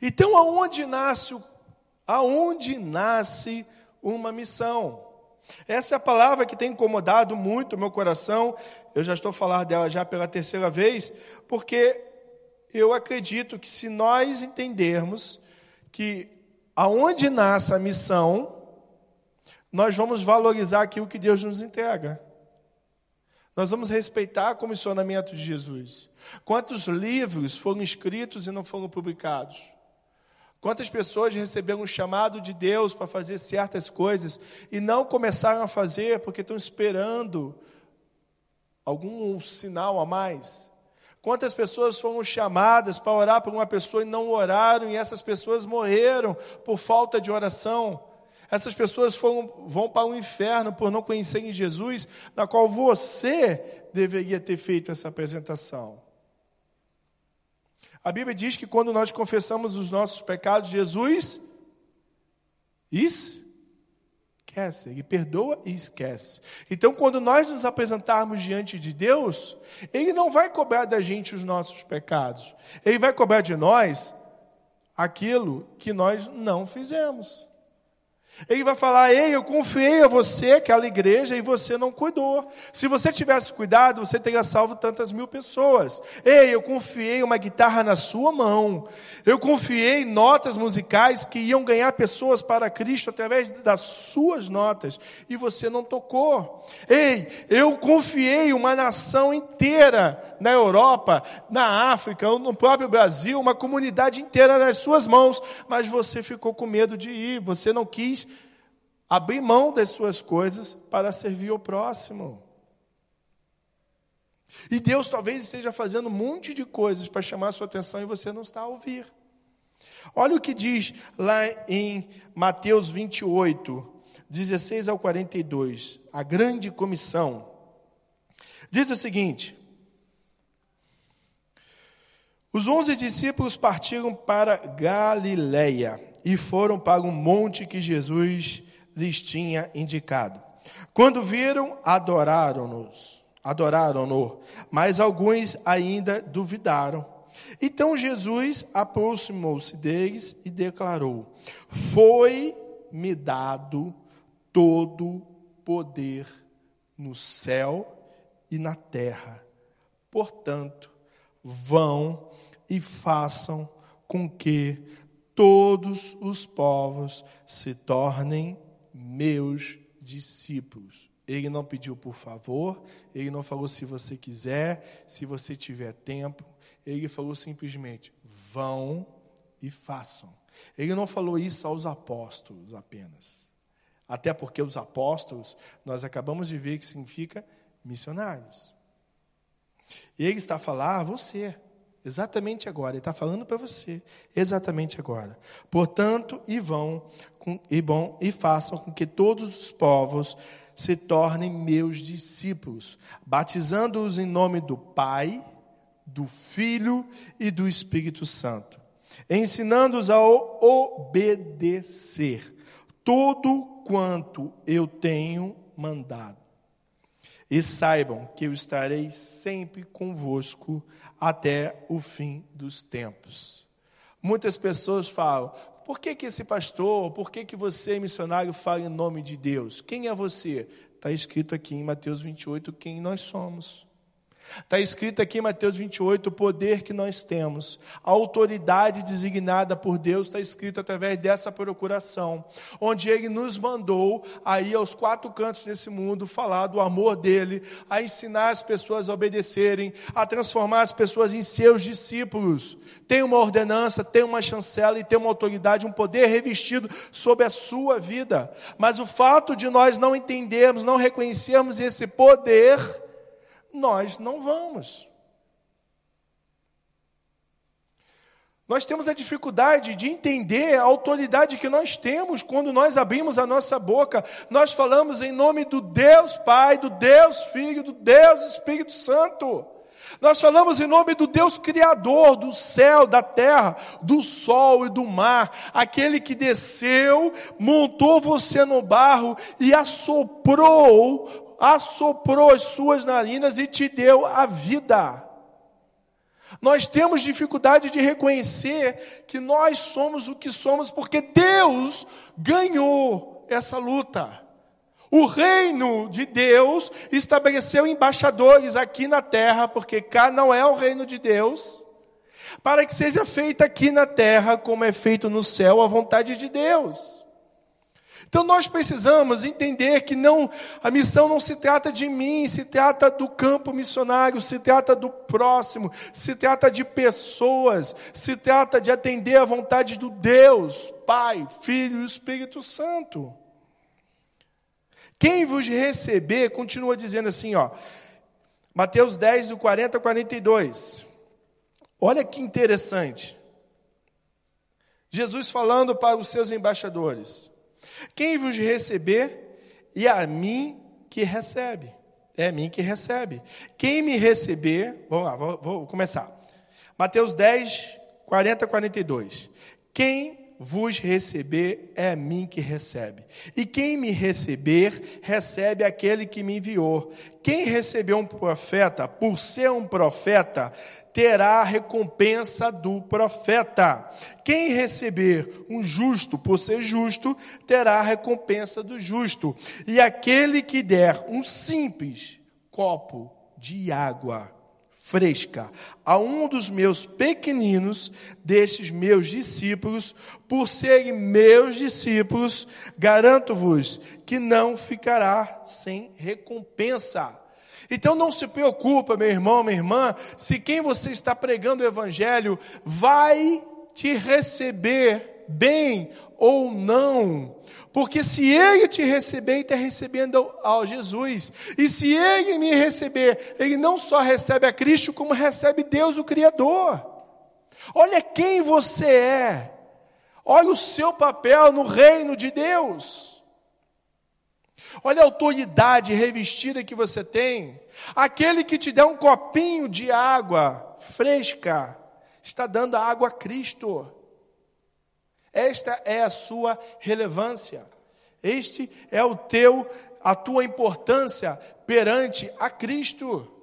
Então, aonde nasce, aonde nasce uma missão? Essa é a palavra que tem incomodado muito o meu coração. Eu já estou falando dela já pela terceira vez, porque eu acredito que se nós entendermos que aonde nasce a missão, nós vamos valorizar aquilo que Deus nos entrega. Nós vamos respeitar o comissionamento de Jesus. Quantos livros foram escritos e não foram publicados? Quantas pessoas receberam um chamado de Deus para fazer certas coisas e não começaram a fazer porque estão esperando algum sinal a mais? Quantas pessoas foram chamadas para orar por uma pessoa e não oraram e essas pessoas morreram por falta de oração? Essas pessoas foram, vão para o inferno por não conhecerem Jesus, na qual você deveria ter feito essa apresentação. A Bíblia diz que quando nós confessamos os nossos pecados, Jesus esquece, ele perdoa e esquece. Então, quando nós nos apresentarmos diante de Deus, Ele não vai cobrar da gente os nossos pecados, Ele vai cobrar de nós aquilo que nós não fizemos. Ele vai falar: Ei, eu confiei a você, aquela igreja, e você não cuidou. Se você tivesse cuidado, você teria salvo tantas mil pessoas. Ei, eu confiei uma guitarra na sua mão. Eu confiei notas musicais que iam ganhar pessoas para Cristo através das suas notas, e você não tocou. Ei, eu confiei uma nação inteira na Europa, na África, no próprio Brasil, uma comunidade inteira nas suas mãos, mas você ficou com medo de ir, você não quis abrir mão das suas coisas para servir o próximo. E Deus talvez esteja fazendo um monte de coisas para chamar a sua atenção e você não está a ouvir. Olha o que diz lá em Mateus 28, 16 ao 42, a grande comissão. Diz o seguinte: Os onze discípulos partiram para Galiléia e foram para um monte que Jesus lhes tinha indicado. Quando viram, adoraram-nos, adoraram-no, mas alguns ainda duvidaram. Então Jesus aproximou-se deles e declarou: Foi-me dado todo poder no céu e na terra. Portanto, vão e façam com que todos os povos se tornem meus discípulos. Ele não pediu por favor, ele não falou se você quiser, se você tiver tempo. Ele falou simplesmente: vão e façam. Ele não falou isso aos apóstolos apenas. Até porque os apóstolos, nós acabamos de ver que significa missionários. Ele está a falar a você. Exatamente agora, ele está falando para você, exatamente agora. Portanto, e vão e bom e façam com que todos os povos se tornem meus discípulos, batizando-os em nome do Pai, do Filho e do Espírito Santo, ensinando-os a obedecer tudo quanto eu tenho mandado. E saibam que eu estarei sempre convosco até o fim dos tempos. Muitas pessoas falam: por que, que esse pastor, por que, que você, missionário, fala em nome de Deus? Quem é você? Está escrito aqui em Mateus 28 quem nós somos. Está escrito aqui em Mateus 28 o poder que nós temos, a autoridade designada por Deus está escrito através dessa procuração, onde Ele nos mandou a ir aos quatro cantos desse mundo falar do amor dele, a ensinar as pessoas a obedecerem, a transformar as pessoas em seus discípulos. Tem uma ordenança, tem uma chancela e tem uma autoridade, um poder revestido sobre a sua vida. Mas o fato de nós não entendermos, não reconhecermos esse poder, nós não vamos. Nós temos a dificuldade de entender a autoridade que nós temos quando nós abrimos a nossa boca. Nós falamos em nome do Deus Pai, do Deus Filho, do Deus Espírito Santo. Nós falamos em nome do Deus Criador do céu, da terra, do sol e do mar, aquele que desceu, montou você no barro e assoprou assoprou as suas narinas e te deu a vida. Nós temos dificuldade de reconhecer que nós somos o que somos porque Deus ganhou essa luta. O reino de Deus estabeleceu embaixadores aqui na terra, porque cá não é o reino de Deus, para que seja feita aqui na terra como é feito no céu a vontade de Deus. Então nós precisamos entender que não a missão não se trata de mim, se trata do campo missionário, se trata do próximo, se trata de pessoas, se trata de atender a vontade do Deus, Pai, Filho e Espírito Santo. Quem vos receber, continua dizendo assim, ó, Mateus 10, do 40 a 42. Olha que interessante. Jesus falando para os seus embaixadores: Quem vos receber, e a mim que recebe. É a mim que recebe. Quem me receber, vamos lá, vou, vou começar. Mateus 10, 40 a 42. Quem vos receber, é a mim que recebe. E quem me receber, recebe aquele que me enviou. Quem recebeu um profeta, por ser um profeta, terá a recompensa do profeta. Quem receber um justo, por ser justo, terá a recompensa do justo. E aquele que der um simples copo de água fresca a um dos meus pequeninos, desses meus discípulos, por serem meus discípulos, garanto-vos que não ficará sem recompensa. Então não se preocupa, meu irmão, minha irmã, se quem você está pregando o evangelho vai te receber bem ou não. Porque se ele te receber, ele está recebendo ao Jesus. E se ele me receber, ele não só recebe a Cristo, como recebe Deus, o Criador. Olha quem você é. Olha o seu papel no reino de Deus. Olha a autoridade revestida que você tem. Aquele que te der um copinho de água fresca, está dando a água a Cristo. Esta é a sua relevância. Este é o teu, a tua importância perante a Cristo.